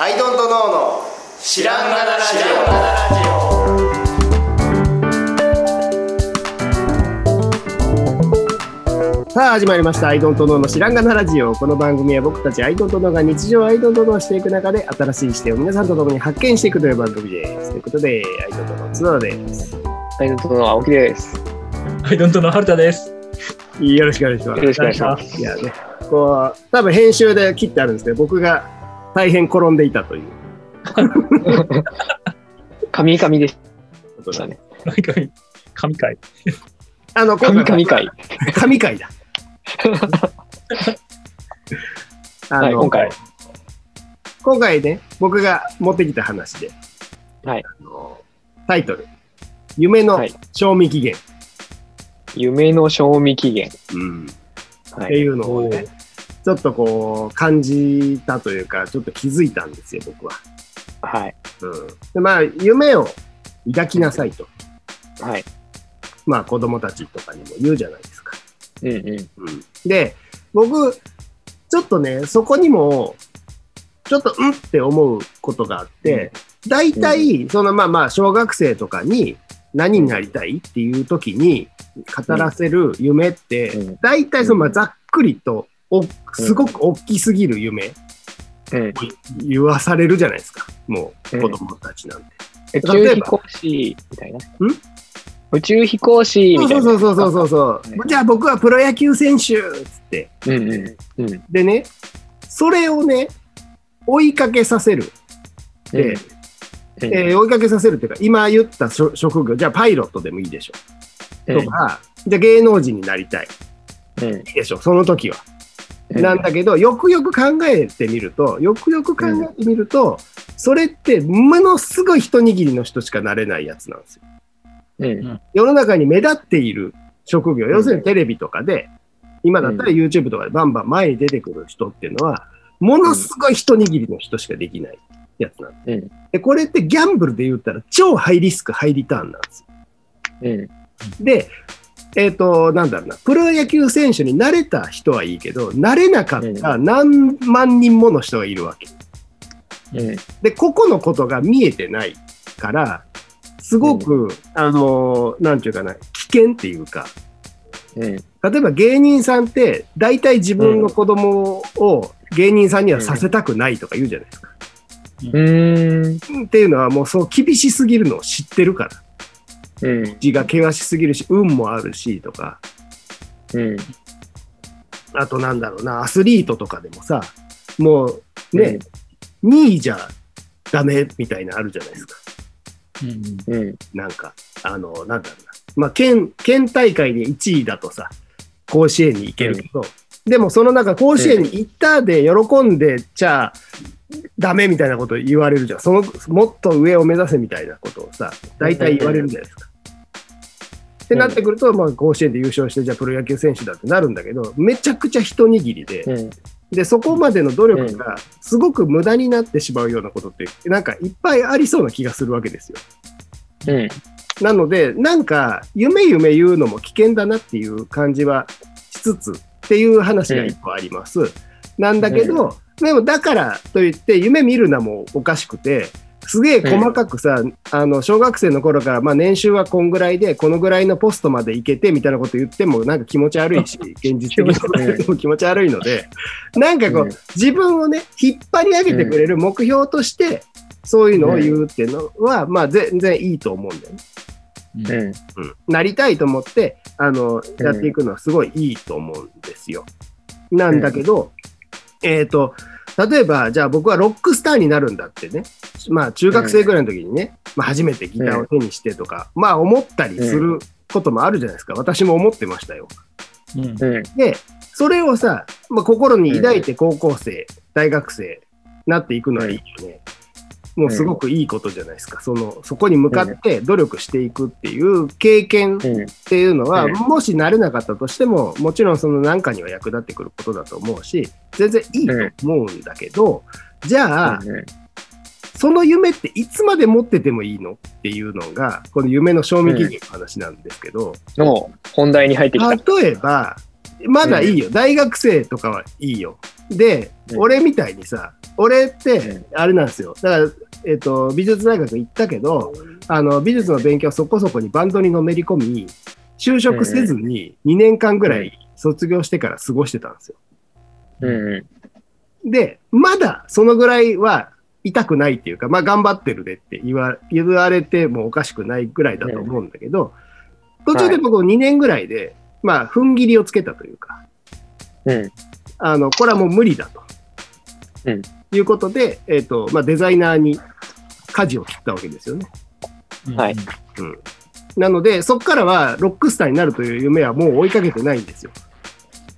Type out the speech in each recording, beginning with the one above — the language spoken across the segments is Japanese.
アイドントノーの知らんがなラジオ。さあ始まりました「アイドントノーの知らんがなラジオ」この番組は僕たちアイドントノーが日常アイドントノーしていく中で新しい視点を皆さんと共に発見していくという番組です。ということでアイドントノー津田です。アイドントノー青木です。アイドントノー春田です。よろしくお願いします。よろしくお願いします。いやねこう多分編集で切ってあるんですけど僕が大変転んでいたという 神々でしことだね。神々、神回。あの、神々会。神回だ。あの、はい、今回。今回ね、僕が持ってきた話で、はい。あのタイトル、夢の賞味期限。夢の賞味期限。うん。はっていうのをね、ちょっとこう、感じたというか、ちょっと気づいたんですよ、僕は。はい。うん。でまあ、夢を抱きなさいと。はい。まあ、子供たちとかにも言うじゃないですか。うんうん。うん。で、僕、ちょっとね、そこにも、ちょっと、うんって思うことがあって、大体、そのまあまあ、小学生とかに何になりたいっていう時に語らせる夢ってうん、大体そのまあざっくりと、おすごく大きすぎる夢うん。言わされるじゃないですか。もう、子供たちなんて。宇宙飛行士みたいな。宇宙飛行士みたいな。そうそうそうそうそう。ねじゃあ僕はプロ野球選手っつって。うんうん。うん。でね、それをね、追いかけさせる。で、うんえー追いかけさせるっていうか、今言った職職業、じゃあパイロットでもいいでしょ。うんとか、じゃあ芸能人になりたい。うんいいでしょ、その時は。うんなんだけど、よくよく考えてみると、よくよく考えてみると、それってものすごい一握りの人しかなれないやつなんですよ。うん。世の中に目立っている職業、ん。要するにテレビとかで、今だったら YouTube とかでバンバン前に出てくる人っていうのは、ものすごい一握りの人しかできないやつなんです。うん。で、これってギャンブルで言ったら超ハイリスク、ハイリターンなんですよ。うん。で、えっ、と、なんだろうな、プロ野球選手になれた人はいいけど、なれなかった何万人もの人がいるわけ。うんで、個々のことが見えてないから、すごく、あのーなんていうかな、危険っていうか、うん例えば芸人さんって、大体自分の子供を芸人さんにはさせたくないとか言うじゃないですか。うん。っていうのはもうそう厳しすぎるのを知ってるから。うん。字が険しすぎるし、運もあるしとか、うん。あとなんだろうな、アスリートとかでもさ、もうね、2位じゃダメみたいなのあるじゃないですか。うん。なんか、あの、なんだろうな。まあ、県、県大会で1位だとさ、甲子園に行けるけど、でもその中、甲子園に行ったで喜んでちゃダメみたいなこと言われるじゃん。その、もっと上を目指せみたいなことをさ、大体言われるじゃないですか。ってなってくると、まあ、甲子園で優勝して、じゃあプロ野球選手だってなるんだけど、めちゃくちゃ一握りで、うんで、そこまでの努力がすごく無駄になってしまうようなことって、なんかいっぱいありそうな気がするわけですよ。うんなので、なんか、夢夢言うのも危険だなっていう感じはしつつっていう話が一個あります。なんだけど、でもだからといって夢見るのもおかしくて、すげえ細かくさ、あの、小学生の頃から、まあ年収はこんぐらいで、このぐらいのポストまで行けてみたいなこと言ってもなんか気持ち悪いし、現実的にこと言っても気持ち悪いので、なんかこう、うん自分をね、引っ張り上げてくれる目標として、そういうのを言うっていうのは、まあ全然いいと思うんだよね。うん。うん、なりたいと思ってあのやっていくのはすごいいいと思うんですよ。なんだけど、えっ、と例えばじゃあ僕はロックスターになるんだってね。まあ中学生ぐらいの時にね、まあ、初めてギターを手にしてとか、まあ思ったりすることもあるじゃないですか。私も思ってましたよ。でそれをさ、まあ、心に抱いて高校生、大学生なっていくのはいいよね。もうすごくいいことじゃないですか。その、そこに向かって努力していくっていう経験うん。っていうのは、うん。もし慣れなかったとしても、もちろんその何かには役立ってくることだと思うし、全然いいと思うんだけど、じゃあ、その夢っていつまで持っててもいいのっていうのが、この夢の賞味期限の話なんですけど、の本題に入ってきた。例えば、まだいいよ。大学生とかはいいよ。で、うん俺みたいにさ、俺ってうん、あれなんですよ。だから、えっ、と、美術大学行ったけど、あの、美術の勉強そこそこにバンドにのめり込み、就職せずに2年間ぐらい卒業してから過ごしてたんですよ。うんうで、まだそのぐらいは痛くないっていうか、まあ頑張ってるでって言わ言われてもおかしくないぐらいだと思うんだけど、途中で僕2年ぐらいで、まあ踏ん切りをつけたというか、ん。うん。あの、これはもう無理だと。うんいうことで、えっ、と、まあデザイナーに舵を切ったわけですよね。はいうん。なので、そこからはロックスターになるという夢はもう追いかけてないんですよ。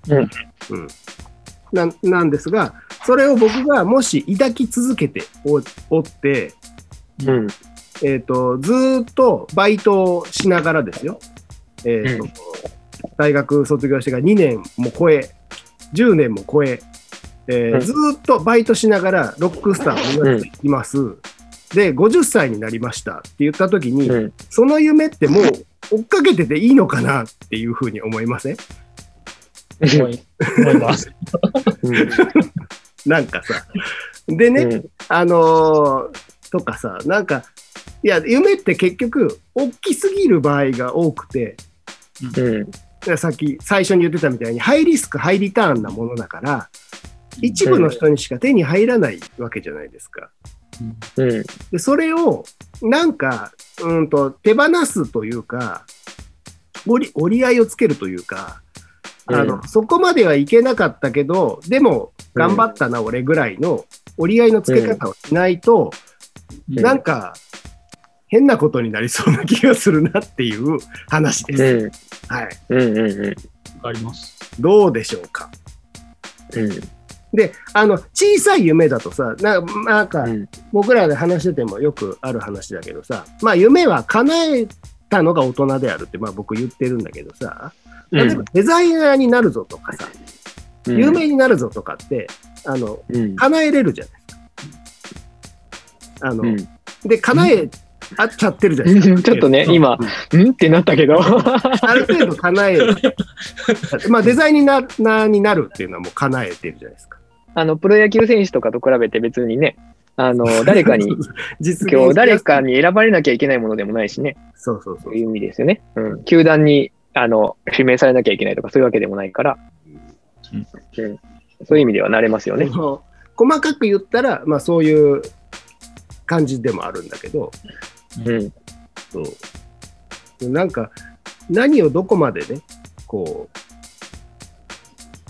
うん。うん。ななんですが、それを僕がもし抱き続けておおって、うん。えっ、と、ずーっとバイトをしながらですよ。えっ、と、うん大学卒業してから2年も超え、10年も超え、えーうんずーっとバイトしながらロックスターを目指しています。で、50歳になりましたって言った時に、うん。その夢ってもう追っかけてていいのかなっていうふうに思いません？思い思います。なんかさ。でね、うんあのーとかさ、なんか、いや、夢って結局、大きすぎる場合が多くて、うん。さっき最初に言ってたみたいに、ハイリスク、ハイリターンなものだから、一部の人にしか手に入らないわけじゃないですか。うん。で、それを、なんか、うんと、手放すというか、折り折り合いをつけるというか、あの、うそこまではいけなかったけど、でも、頑張ったな、俺ぐらいの折り合いのつけ方をしないと、うんなんか、変なことになりそうな気がするなっていう話です。うん。はい。うん。うん。うん。わかります。どうでしょうか？うん。で、あの、小さい夢だとさ、ななんか、うん僕らで話しててもよくある話だけどさ、まあ、夢は叶えたのが大人であるって、まあ、僕言ってるんだけどさ、例えばデザイナーになるぞとかさ、有名になるぞとかって、あの、うん。叶えれるじゃないですか。あの、うん。で、叶えあっちゃってるじゃないですか。ちょっとね、今、んってなったけど。ある程度叶える。まあ、デザイナーになるっていうのはもう叶えてるじゃないですか。あの、プロ野球選手とかと比べて別にね、あの、誰かに、実現今日誰かに。に選ばれなきゃいけないものでもないしね、そうそうそうそういう意味ですよね。うん。球団に、あの、指名されなきゃいけないとかそういうわけでもないから、うんうん。そういう意味ではなれますよね。細かく言ったら、まあそういう感じでもあるんだけど、うん。そうなんか何をどこまでね、こ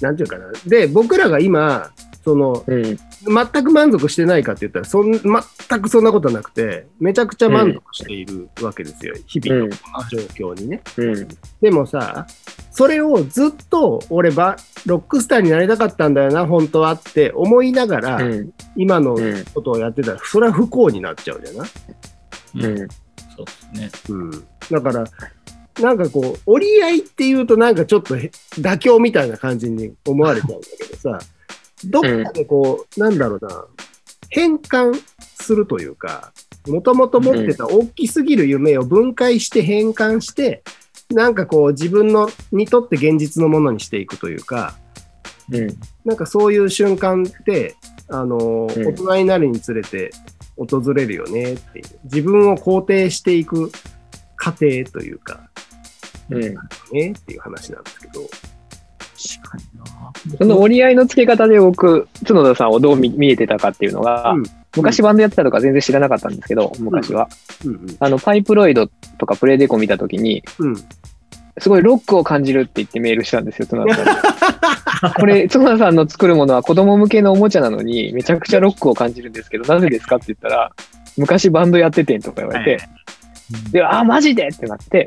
う、なんていうかな。で、僕らが今、その、うん。全く満足してないかって言ったらそん、全くそんなことなくて、めちゃくちゃ満足しているわけですよ、日々の状況にね。うん。でもさ、それをずっと俺ば、ロックスターになりたかったんだよな、本当はって思いながら、うん。今のうん。ことをやってたら、それは不幸になっちゃうじゃない、うん。そうですね。うん、だから、なんかこう、折り合いっていうと、なんかちょっとへ妥協みたいな感じに思われちゃうんだけどさ、どっかでこう、なんだろうな、変換するというか、もともと持ってた大きすぎる夢を分解して変換して、なんかこう、自分のにとって現実のものにしていくというか、うん。なんかそういう瞬間って、あの、うん大人になるにつれて訪れるよねっていう。自分を肯定していく過程というか、うん。ねっていう話なんですけど。確かにな。その折り合いのつけ方で僕、角田さんをどう見見えてたかっていうのが、うん昔バンドやってたとか全然知らなかったんですけど、昔は。うんあの、パイプロイドとかプレイデコ見たときに。すごいロックを感じるって言ってメールしたんですよ、角田さんに。これ、角田さんの作るものは子供向けのおもちゃなのに、めちゃくちゃロックを感じるんですけど、なぜですかって言ったら、昔バンドやっててんとか言われて、で、あ、マジで？ってなって、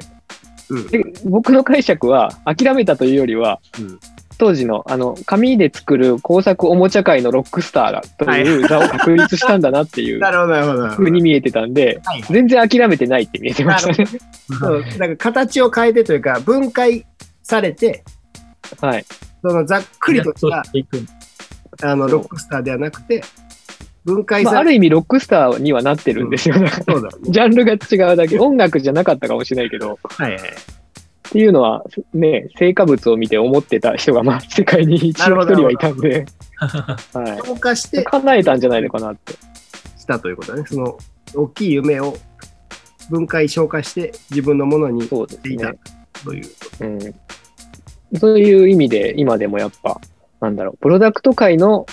うん。で僕の解釈は、諦めたというよりは、うん当時の、あの、紙で作る工作おもちゃ界のロックスターだという座を確立したんだなっていう なるほど、なるほどなるほど。風に見えてたんで、はいはい全然諦めてないって見えてましたね。そうだから形を変えてというか、分解されて、はい。そのざっくりとした。あのロックスターではなくて、分解まあ、されて、ある意味ロックスターにはなってるんですよ。だからそうだね。ジャンルが違うだけ、音楽じゃなかったかもしれないけど、はいはい。っていうのは、ね、成果物を見て思ってた人が、まあ、世界に一人はいたんで、は消化しい。て叶えたんじゃないのかなって。したということだね。その大きい夢を分解消化して自分のものにそうですしていたね。という。うん。そういう意味で、今でもやっぱ、なんだろう、プロダクト界の、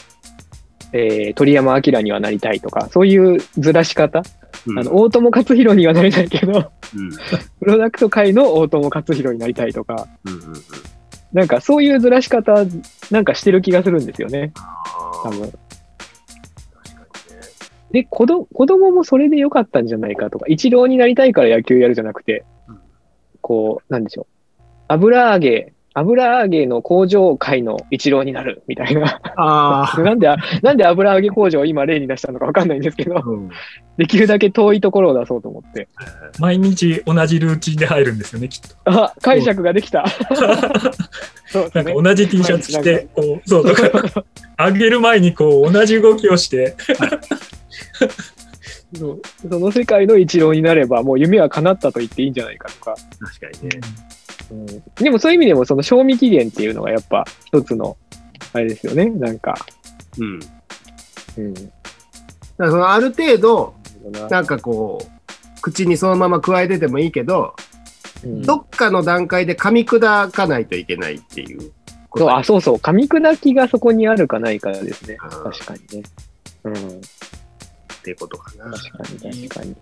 えー鳥山明にはなりたいとか、そういうずらし方、うん。あの大友克洋にはなりたいけど、うん。プロダクト界の大友克洋になりたいとか、うんうんうん。なんかそういうずらし方、なんかしてる気がするんですよね、多分。で、子ど子供もそれで良かったんじゃないかとか、一郎になりたいから野球やるじゃなくてうん、こう、なんでしょう。油揚げ、油揚げの工場界の一郎になるみたいな。あ なんで、なんで油揚げ工場を今例に出したのかわかんないんですけどー、、うんできるだけ遠いところを出そうと思って。毎日同じルーチンで入るんですよね、きっと。あ、解釈ができた。そうね。なんか同じ T シャツ着て、こう、そうとか、上げる前にこう、同じ動きをして、その世界の一郎になれば、もう夢は叶ったと言っていいんじゃないかとか。確かにね。うん、でもそういう意味でも、その賞味期限っていうのがやっぱ一つの、あれですよね。なんか。うん。だかうん。らそのある程度、ななんかこう、口にそのまま加えててもいいけど、うんどっかの段階で噛み砕かないといけないっていうことそうあ、そうそう。噛み砕きがそこにあるかないかですね。うん確かにね。うん。っていうことかな。確かに、確かに。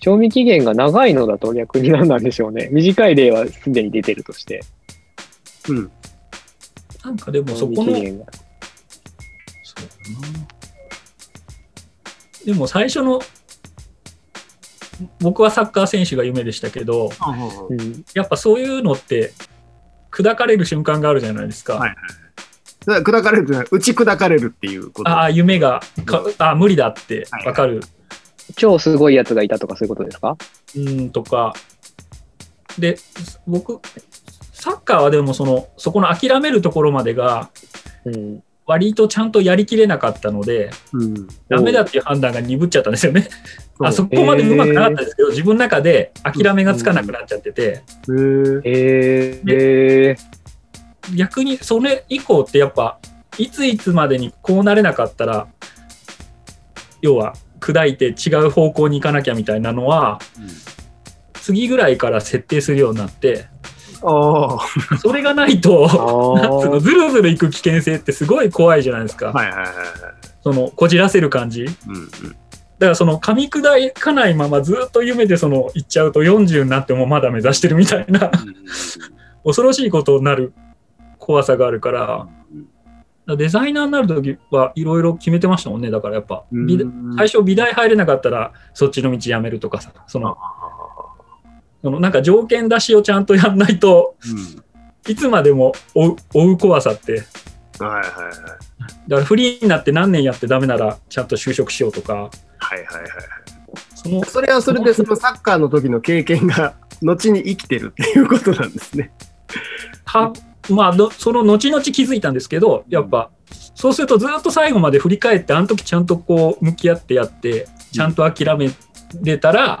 賞味期限が長いのだと逆に何なんでしょうね。短い例はすでに出てるとして。うん。なんかでもそ賞この、味期限が。そうだな。でも最初の、僕はサッカー選手が夢でしたけど、うん。やっぱそういうのって、砕かれる瞬間があるじゃないですか。はいだから砕かれるっていうのは打ち砕かれるっていうこと。ああ、夢がか、あ無理だってわかる。超すごいやつがいたとかそういうことですか？うん、とか。で、僕、サッカーはでもその、そこの諦めるところまでが、うん。割とちゃんとやりきれなかったので、うん。ダメだっていう判断が鈍っちゃったんですよね。あそそこまでうまくなかったですけど、自分の中で諦めがつかなくなっちゃってて、へーえー、え逆にそれ以降ってやっぱ、いついつまでにこうなれなかったら、要は砕いて違う方向に行かなきゃみたいなのは、次ぐらいから設定するようになって、ああ。それがないと、ー、なんつうの、あずるずるいく危険性ってすごい怖いじゃないですか。はいはいはいはい。その、こじらせる感じ。だうんうん。からその、噛み砕かないままずっと夢でその、行っちゃうと40になってもまだ目指してるみたいな、恐ろしいことになる怖さがあるからデザイナーになるときはいろいろ決めてましたもんね。だからやっぱ、美最初美大入れなかったらそっちの道やめるとかさ、その、そのなんか条件出しをちゃんとやんないといつまでも追う追う怖さってうん。はいはいはい。だからフリーになって何年やってダメならちゃんと就職しようとかはいはいはい。そのそれはそれでそのサッカーの時の経験が後に生きてるっていうことなんですね。はまあどその後々気づいたんですけどやっぱそうするとずっと最後まで振り返ってあの時ちゃんとこう向き合ってやってちゃんと諦めれたら、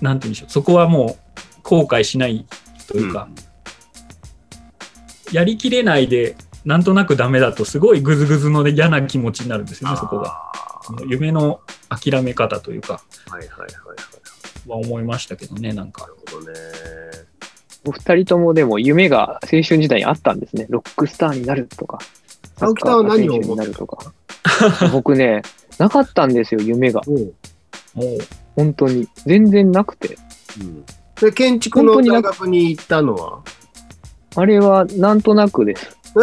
なんて言うんでしょうそこはもう後悔しないというか、やりきれないでなんとなくダメだとすごいグズグズの嫌な気持ちになるんですよねそこが。夢の諦め方というかはいはいはいはい。は思いましたけどねなんか。なるほどね。お二人ともでも夢が青春時代にあったんですね。ロックスターになるとか。青木さんは何をサッカー選手になるとか。僕ね、なかったんですよ、夢が。本当に。全然なくて。うん、で建築の大学に行ったのは？あれはなんとなくです。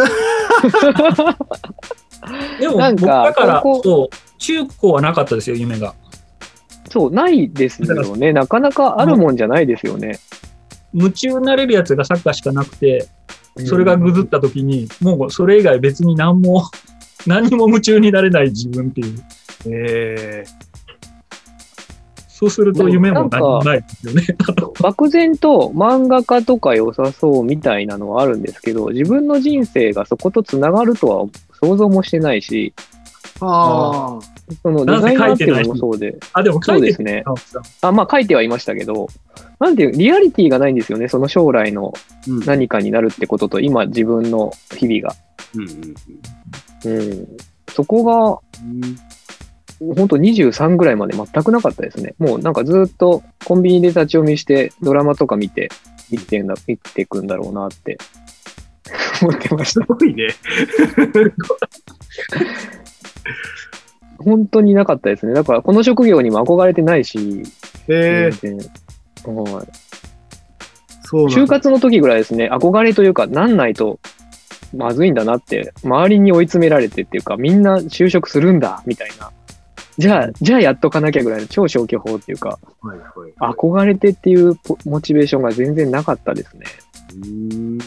でもなんか僕だからそう中高はなかったですよ夢がそう、ないですよね。なかなかあるもんじゃないですよね。夢中になれるやつがサッカーしかなくてそれがぐずった時に、もうそれ以外別に何も 何にも夢中になれない自分っていう。えそうすると夢も何もないですよね。漠然と漫画家とか良さそうみたいなのはあるんですけど、自分の人生がそことつながるとは想像もしてないし、ー、ああ。そのデザイナーっていうのもそうで、あ、でも書いてるそうですね。あまあ書いてはいましたけど、なんていう、リアリティがないんですよね、その将来のうん何かになるってことと、今自分の日々が。うんうんうん。そこが、本当23ぐらいまで全くなかったですね。もうなんかずっとコンビニで立ち読みして、ドラマとか見て、生きてんだ、生きていくんだろうなって思ってました。すごいね。本当になかったですね。だからこの職業にも憧れてないし、えー、全然。はい。そう就活の時ぐらいですね、憧れというか、なんないとまずいんだなって、周りに追い詰められてっていうか、みんな就職するんだ、みたいな。じゃあ、じゃあやっとかなきゃぐらいの超消去法っていうか、はいはい。憧れてっていうポモチベーションが全然なかったですね。うーん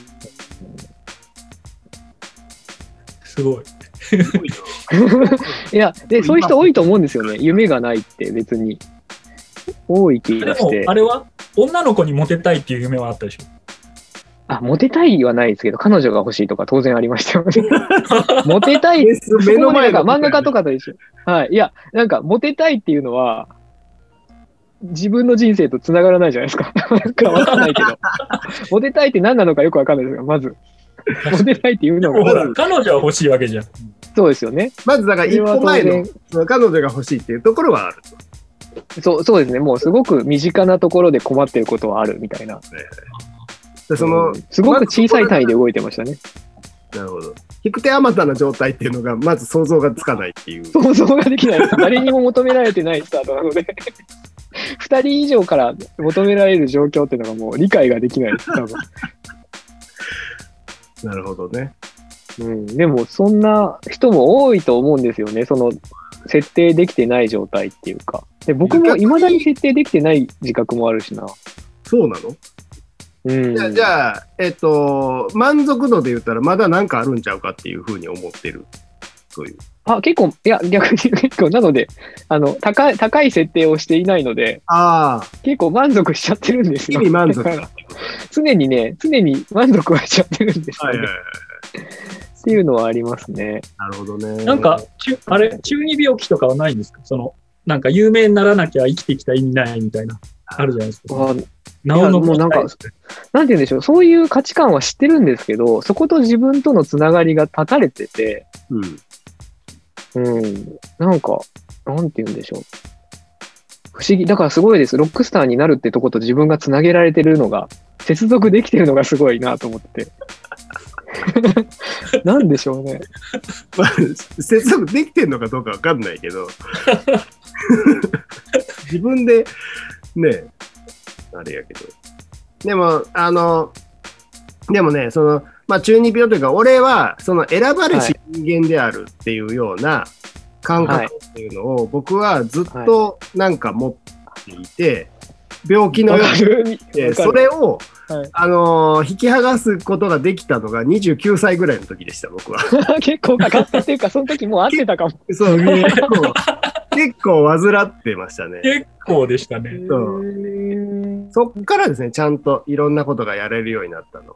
すごい。いや、で、そういう人多いと思うんですよね。夢がないって別に。多い気でがしても、あ。れは女の子にモテたいっていう夢はあったでしょ？あ、モテたいはないですけど、彼女が欲しいとか当然ありましたよね。モテたい目の前のそこまでなんか漫画家とかと一緒。はい。いや、なんか、モテたいっていうのは、自分の人生と繋がらないじゃないですか。なんかわかんないけど。モテたいって何なのかよくわかんないですが、まず。モテたいっていうのほらが、彼女は欲しいわけじゃん。そうですよね。まずだから一歩前のその彼女が欲しいっていうところはあると。そう、そうですね。もうすごく身近なところで困ってることはあるみたいな。でその、うんすごく小さい単位で動いてましたね。なるほど。引く手あまたな状態っていうのがまず想像がつかないっていう。想像ができないです。誰にも求められてないスタートなので。二人以上から求められる状況っていうのがもう理解ができないです、多分。なるほどね。うん、でも、そんな人も多いと思うんですよね。その、設定できてない状態っていうか。で僕も未だに設定できてない自覚もあるしな。そうなの、うん。じゃあじゃあ、えっと、満足度で言ったらまだなんかあるんちゃうかっていうふうに思ってる。そういう。あ、結構、いや、逆に 結構、なので、あの、高い、高い設定をしていないので、ああ、結構満足しちゃってるんですよ。日々満足常にね、常に満足はしちゃってるんですよね。はいはいはい。っていうのはありますね。なるほどね。なんか、中あれ、中二病気とかはないんですか？その、なんか有名にならなきゃ生きてきた意味ないみたいな、あるじゃないですか。あなおのもうなんかなんて言うんでしょう、そういう価値観は知ってるんですけど、そこと自分とのつながりが断たれてて、うん。うん、なんか、なんて言うんでしょう。不思議。だからすごいです。ロックスターになるってとこと自分がつなげられてるのが、接続できてるのがすごいなと思って。なんでしょうね。まあ、接続できてんのかどうかわかんないけど、自分で、ね、あれやけど。でも、あの、でもね、その、まあ、中二病というか、俺は、その選ばれし人間であるっていうような感覚っていうのを、僕はずっとなんか持っていて、病気のようにるでそれを、はいあのー引き剥がすことができたのが29歳ぐらいの時でした、僕は。結構かかったっていうか、その時もう会ってたかも。そう、結構、結構患ってましたね。結構でしたね。そうそっからですね、ちゃんといろんなことがやれるようになったの。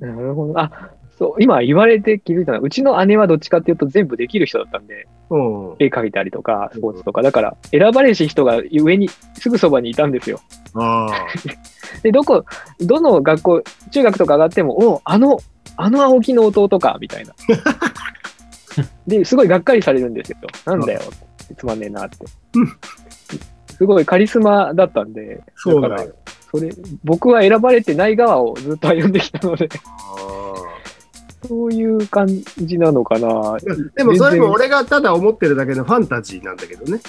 なるほど。あ、そう、今言われて気づいたのは、うちの姉はどっちかっていうと全部できる人だったんで、うん。絵描いたりとか、スポーツとか、だから、選ばれし人が上に、すぐそばにいたんですよ。で、どこ、どの学校、中学とか上がっても、おあの、あの青木の弟か、みたいな。で、すごいがっかりされるんですよ。なんだよ、つまんねえなってうん。すごいカリスマだったんで、そうだだから、それ、僕は選ばれてない側をずっと歩んできたので、そういう感じなのかな。でもそれも俺がただ思ってるだけのファンタジーなんだけどね。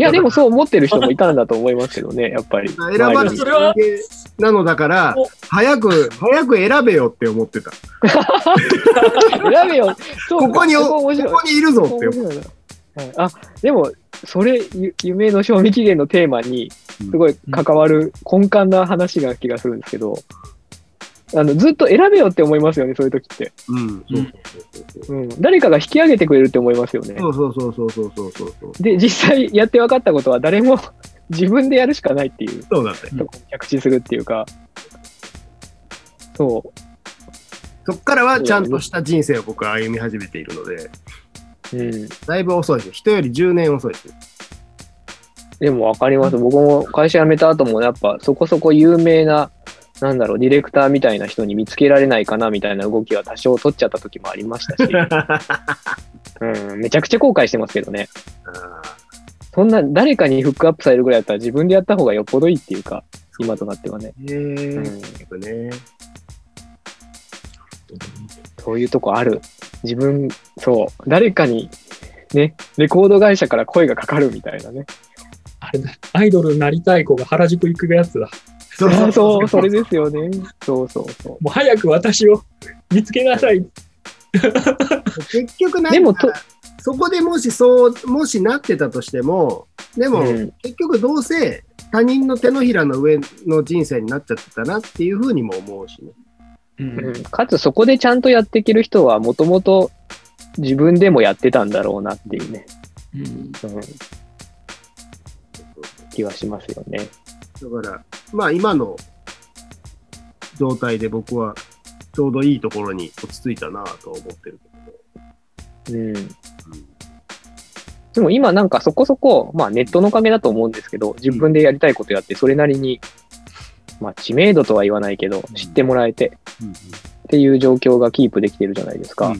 いや、でもうそう思ってる人もいたんだと思いますけどね、やっぱり。選ばれしそれは人間なのだからお、早く、早く選べよって思ってた。選べよ。そうここに、そここにいるぞって思面白いなはい、あでもそれ夢の賞味期限のテーマにすごい関わる根幹な話な気がするんですけど、あのずっと選べよって思いますよね、そういう時って。うん、うん、誰かが引き上げてくれるって思いますよね。そうそうそうそうそうそうそうで、実際やって分かったことは、誰も 自分でやるしかないっていう、そうだね。とよ着地するっていうか、そう。そこからはちゃんとした人生を僕は歩み始めているので。うん。だいぶ遅いです。人より10年遅いです。でもわかります。僕も会社辞めた後もやっぱそこそこ有名な、なんだろう、ディレクターみたいな人に見つけられないかなみたいな動きは多少取っちゃった時もありましたし、うん、めちゃくちゃ後悔してますけどね。あそんな誰かにフックアップされるぐらいだったら自分でやった方がよっぽどいいっていうか、今となってはね。え、うん、ね。そういうとこある。自分、そう、誰かにね、レコード会社から声がかかるみたいなね。あれだ、アイドルになりたい子が原宿行くやつだ。そそうそう、それですよね。そうそうそもう早く私を見つけなさい。結局なんかでもとそこでもしそう、もしなってたとしても、でう。も、うん、結局どうせ他人の手のひらの上の人生になっちゃってたなっていうふうにも思うしね。うんかつそこでちゃんとやっていける人はもともと自分でもやってたんだろうなっていうね、うんうん、気はしますよね。だから、まあ今の状態で僕はちょうどいいところに落ち着いたなとは思ってるけどね。うん。でも今なんかそこそこ、まあネットのおかげだと思うんですけど、自分でやりたいことやって、それなりに、まあ知名度とは言わないけど、知ってもらえてっていう状況がキープできてるじゃないですか。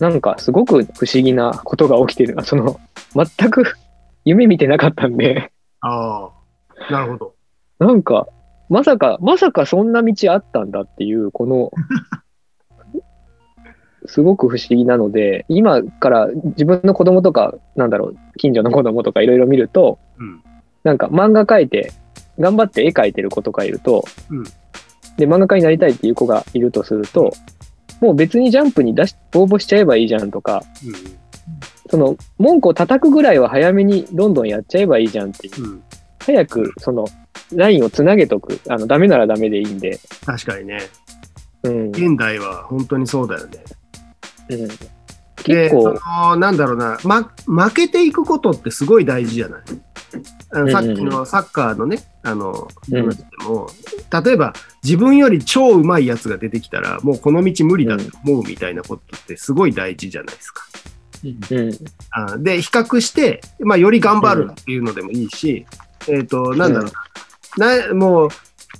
なんかすごく不思議なことが起きてる。その、全く 夢見てなかったんで、ああ、なるほど。なんか、まさか、まさかそんな道あったんだっていう、この、すごく不思議なので、今から自分の子供とか、なんだろう、近所の子供とかいろいろ見ると、うん。なんか漫画描いて、頑張って絵描いてる子とかいると、うんで、漫画家になりたいっていう子がいるとすると、もう別にジャンプに出し、応募しちゃえばいいじゃんとか、その、文句を叩くぐらいは早めにどんどんやっちゃえばいいじゃんっていう。うん。うん。早く、その、ラインをつなげとく。あの、ダメならダメでいいんで。確かにね。うん。現代は本当にそうだよね。うん、で、結構、そのなんだろうな、ま、負けていくことってすごい大事じゃない？あのさっきのサッカーのね、あの、うん。話でも、例えば自分より超うまいやつが出てきたら、もうこの道無理だと思うみたいなことってすごい大事じゃないですか。うん。あで、比較して、まあ、より頑張るっていうのでもいいし、えっ、と、なんだろうな、なもう、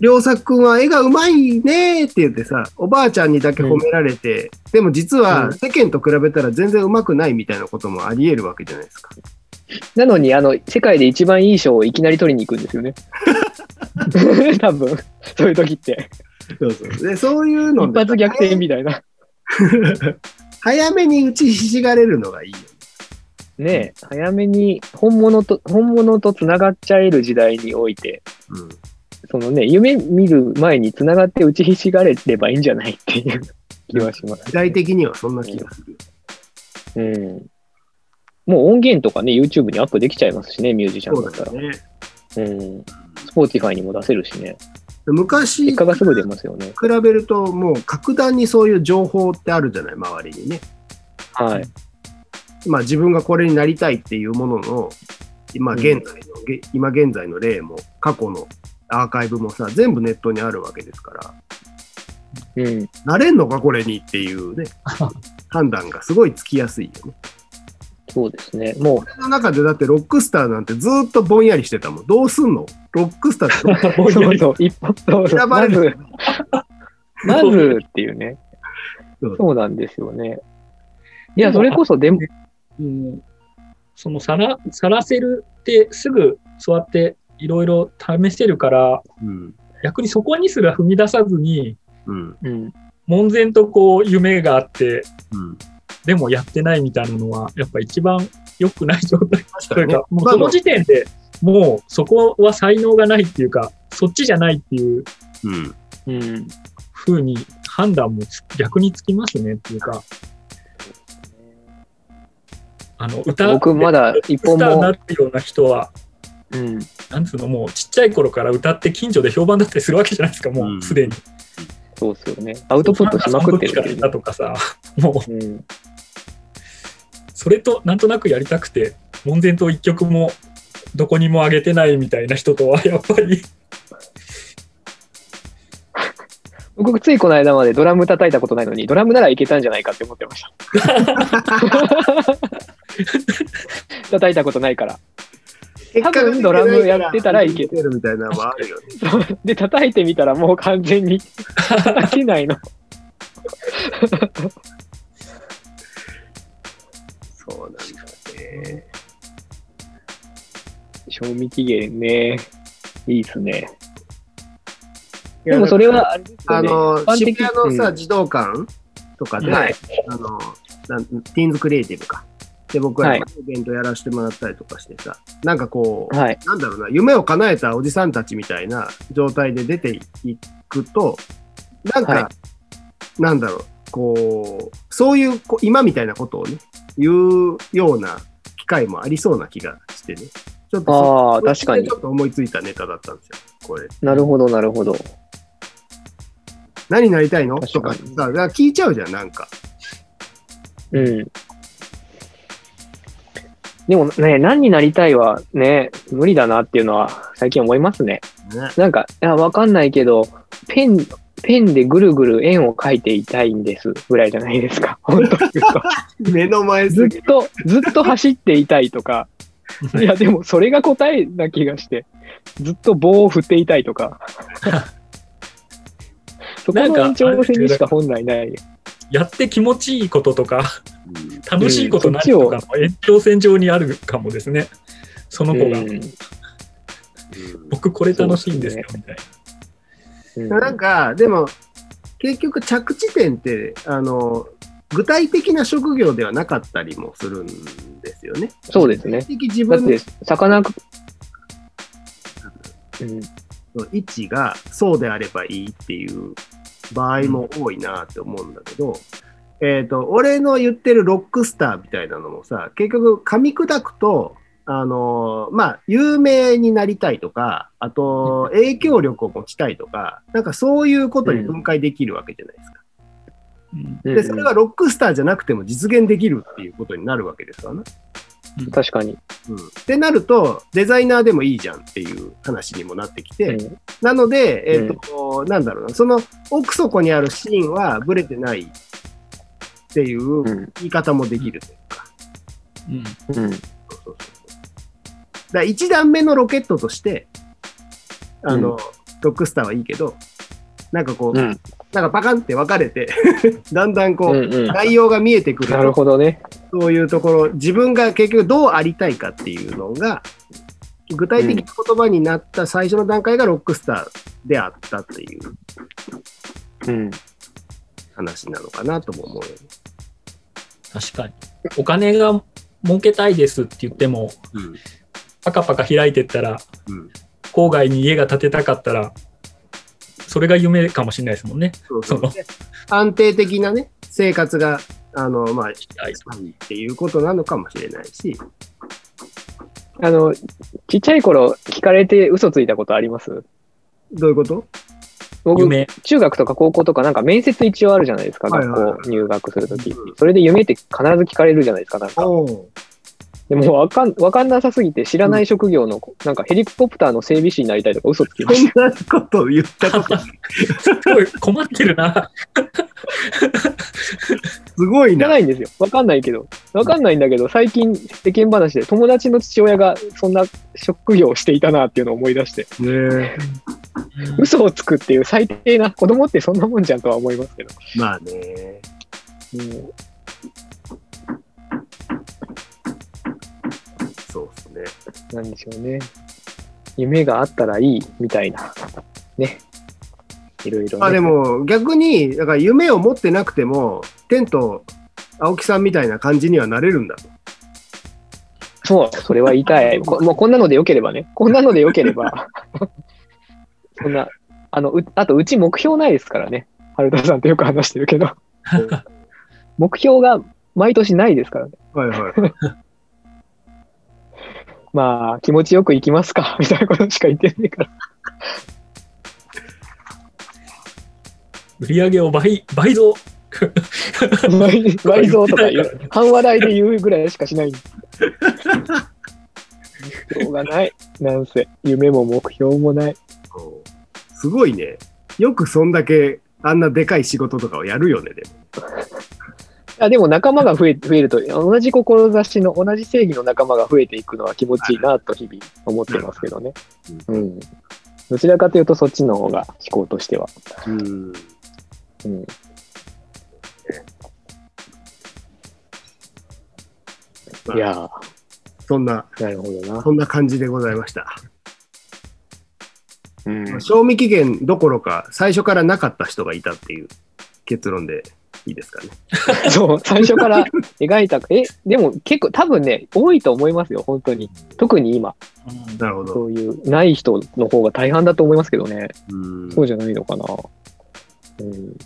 りょうさくんは絵がうまいねって言ってさ、おばあちゃんにだけ褒められて、でも実うんは世間と比べたら全然うまくないみたいなこともあり得るわけじゃないですか。なのに、あの、世界で一番いい賞をいきなり取りに行くんですよね。多分、そういう時って。そうそう。で、そういうの一発逆転みたいな。早めに打ちひしがれるのがいいよね。ねえ早めに本物と、本物と繋がっちゃえる時代において、うん。そのね、夢見る前に繋がって打ちひしがれればいいんじゃないっていう気はします。時代的にはそんな気がする。うん。もう音源とかね、YouTube にアップできちゃいますしね、ミュージシャンだったら。そうね。うん。Spotify にも出せるしね。昔結果がすぐ出ますよね。比べると、もう格段にそういう情報ってあるじゃない、周りにね。はい。まあ、自分がこれになりたいっていうものの、今現在の、げ今現在の例も過去のアーカイブもさ全部ネットにあるわけですから。うん。なれんのかこれにっていうね。判断がすごいつきやすいよね。そうですね。もこの中でだってロックスターなんてずーっとぼんやりしてたもん。どうすんの？ロックスターって。う、そうそう、一歩、そうそう選ばまずれる、まずっていうね。そう。そうなんですよね。いや、それこそ、でも、うん。そのさら、さらせるってすぐそうやっていろいろ試せるから、うん逆にそこにすら踏み出さずに、うんうん。門前とこう夢があって、うんでもやってないみたいなのは、やっぱ一番良くない状態というか、もうまあその時点でもうそこは才能がないっていうか、そっちじゃないっていううんうん。風に判断もつ逆につきますねっていうか、あの歌僕まだ一本もスターにな、ってるような人は、うん。なんつうの、もうちっちゃい頃から歌って近所で評判だったりするわけじゃないですか、もうすでに。そうですよね。アウトプットしまくってるっていうファンがその時からいたとかさ、もううん。それとなんとなくやりたくて、門前と一曲もどこにも上げてないみたいな人とは、やっぱり、僕、ついこの間までドラム叩いたことないのに、ドラムならいけたんじゃないかって思ってました。叩いたことないから。多分ドラムやってたらいけるみたいなのもあるよね。で、叩いてみたらもう完全に叩けないの。そうなんだね。賞味期限ね。いいっすね。でもそれはあれですよね、あの、渋谷のさ、うん児童館とかで、はいあのティーンズクリエイティブか。で、僕ははいイベントやらせてもらったりとかしてさ、なんかこう、はい。なんだろうな、夢を叶えたおじさんたちみたいな状態で出ていくと、なんか、はいなんだろう、こう、そういう今みたいなことをね、言うような機会もありそうな気がしてね。ちょっとあ確かにち。ょっと思いついたネタだったんですよ、これ。なるほど、なるほど。何になりたいの？とかさ、だから聞いちゃうじゃん、なんか。うん。でもね、何になりたいはね、無理だなっていうのは最近思いますね。ねなんか、いや、わかんないけど、ペン、ペンでぐるぐる円を描いていたいんですぐらいじゃないですか。本当に言うと。目の前ずっと、ずっと走っていたいとか、いや、でもそれが答えな気がして、ずっと棒を振っていたいとか。そこの延長線にしか本来ない。やって気持ちいいこととか、うん楽しいこと何とかの延長線上にあるかもですね。その子が、うん。僕これ楽しいんですよ、みたいうんなんか、でも、結局着地点って、あの、具体的な職業ではなかったりもするんですよね。そうですね。的自分だって、魚く、うん、の位置がそうであればいいっていう場合も多いなって思うんだけど、えっ、と、俺の言ってるロックスターみたいなのもさ、結局噛み砕くと、あのまあ、有名になりたいとか、あと、影響力を持ちたいとか、なんかそういうことに分解できるわけじゃないですか。な。で、それがロックスターじゃなくても実現できるっていうことになるわけですわな。確かに。うん。ってなると、デザイナーでもいいじゃんっていう話にもなってきて、うんなので、えっ、と、なんだろうな、その奥底にあるシーンはブレてないっていううん。言い方もできるというか。うん。うん。そうそうそうだから1段目のロケットとして、あの、うん。ロックスターはいいけど、なんかこう、うん。なんかパカンって分かれて、だんだんこう、うんうん。内容が見えてくるとなるほどね。そういうところ、自分が結局どうありたいかっていうのが、具体的な言葉になった最初の段階がロックスターであったっていう。うん。話なのかなとも思う。確かに。お金が儲けたいですって言っても、うん。パカパカ開いてったら、うん。郊外に家が建てたかったら、それが夢かもしれないですもんね。そうそう。そ安定的なね、生活が、あの、まあ、っていうことなのかもしれないし、あの、ちっちゃい頃聞かれて嘘ついたことあります？どういうこと？僕、夢。中学とか高校とかなんか面接一応あるじゃないですか、学校入学するときうん。それで夢って必ず聞かれるじゃないですか、なんか。おでもわかん、わかんなさすぎて知らない職業の、なんかヘリコプターの整備士になりたいとか嘘つきましそんなこと言ったことすごい困ってるな。すごいた。知らな。ないんですよ。わかんないけど。わかんないんだけど、最近世間話で友達の父親がそんな職業をしていたなっていうのを思い出して、ね嘘をつくっていう最低な、子供ってそんなもんじゃんとは思いますけど。まあね。うんなんでしょうね。夢があったらいいみたいな。ね。いろいろ、ね。まあでも逆に、だから夢を持ってなくても、テント、青木さんみたいな感じにはなれるんだと。そう、それは言いたい。こもうこんなのでよければね。こんなのでよければ。そんな、あの、うあと、うち目標ないですからね。春田さんとよく話してるけど。目標が毎年ないですからね。はいはい。まあ、気持ちよく行きますか、みたいなことしか言ってないから。売り上げを倍、倍増。倍倍増とか言う。半笑いで言うぐらいしかしない。しょうがない。なんせ、夢も目標もない。すごいね。よくそんだけあんなでかい仕事とかをやるよね、でも。あでも仲間が増え増えると、同じ志の、同じ正義の仲間が増えていくのは気持ちいいなと日々思ってますけどね。うん。どちらかというとそっちの方が思考としては。うん。うん。いやー、そんな、なるほどな。そんな感じでございました。うん、賞味期限どころか、最初からなかった人がいたっていう結論でいいですかね。そう、最初から描いた。え、でも結構多分ね、多いと思いますよ、本当に。特に今、なるほど。そういうない人の方が大半だと思いますけどね。うんそうじゃないのかな。うん、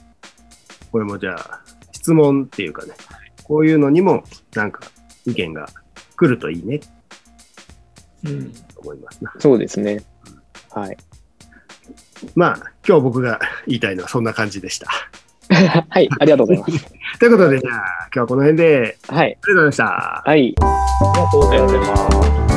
これもじゃあ、質問っていうかね、こういうのにもなんか意見が来るといいねうん。と思いますな。そうですね。はい。まあ、今日僕が言いたいのはそんな感じでした。はい、ありがとうございます。ということで、じゃあ、今日はこの辺で、はい。ありがとうございました。はい。ありがとうございます。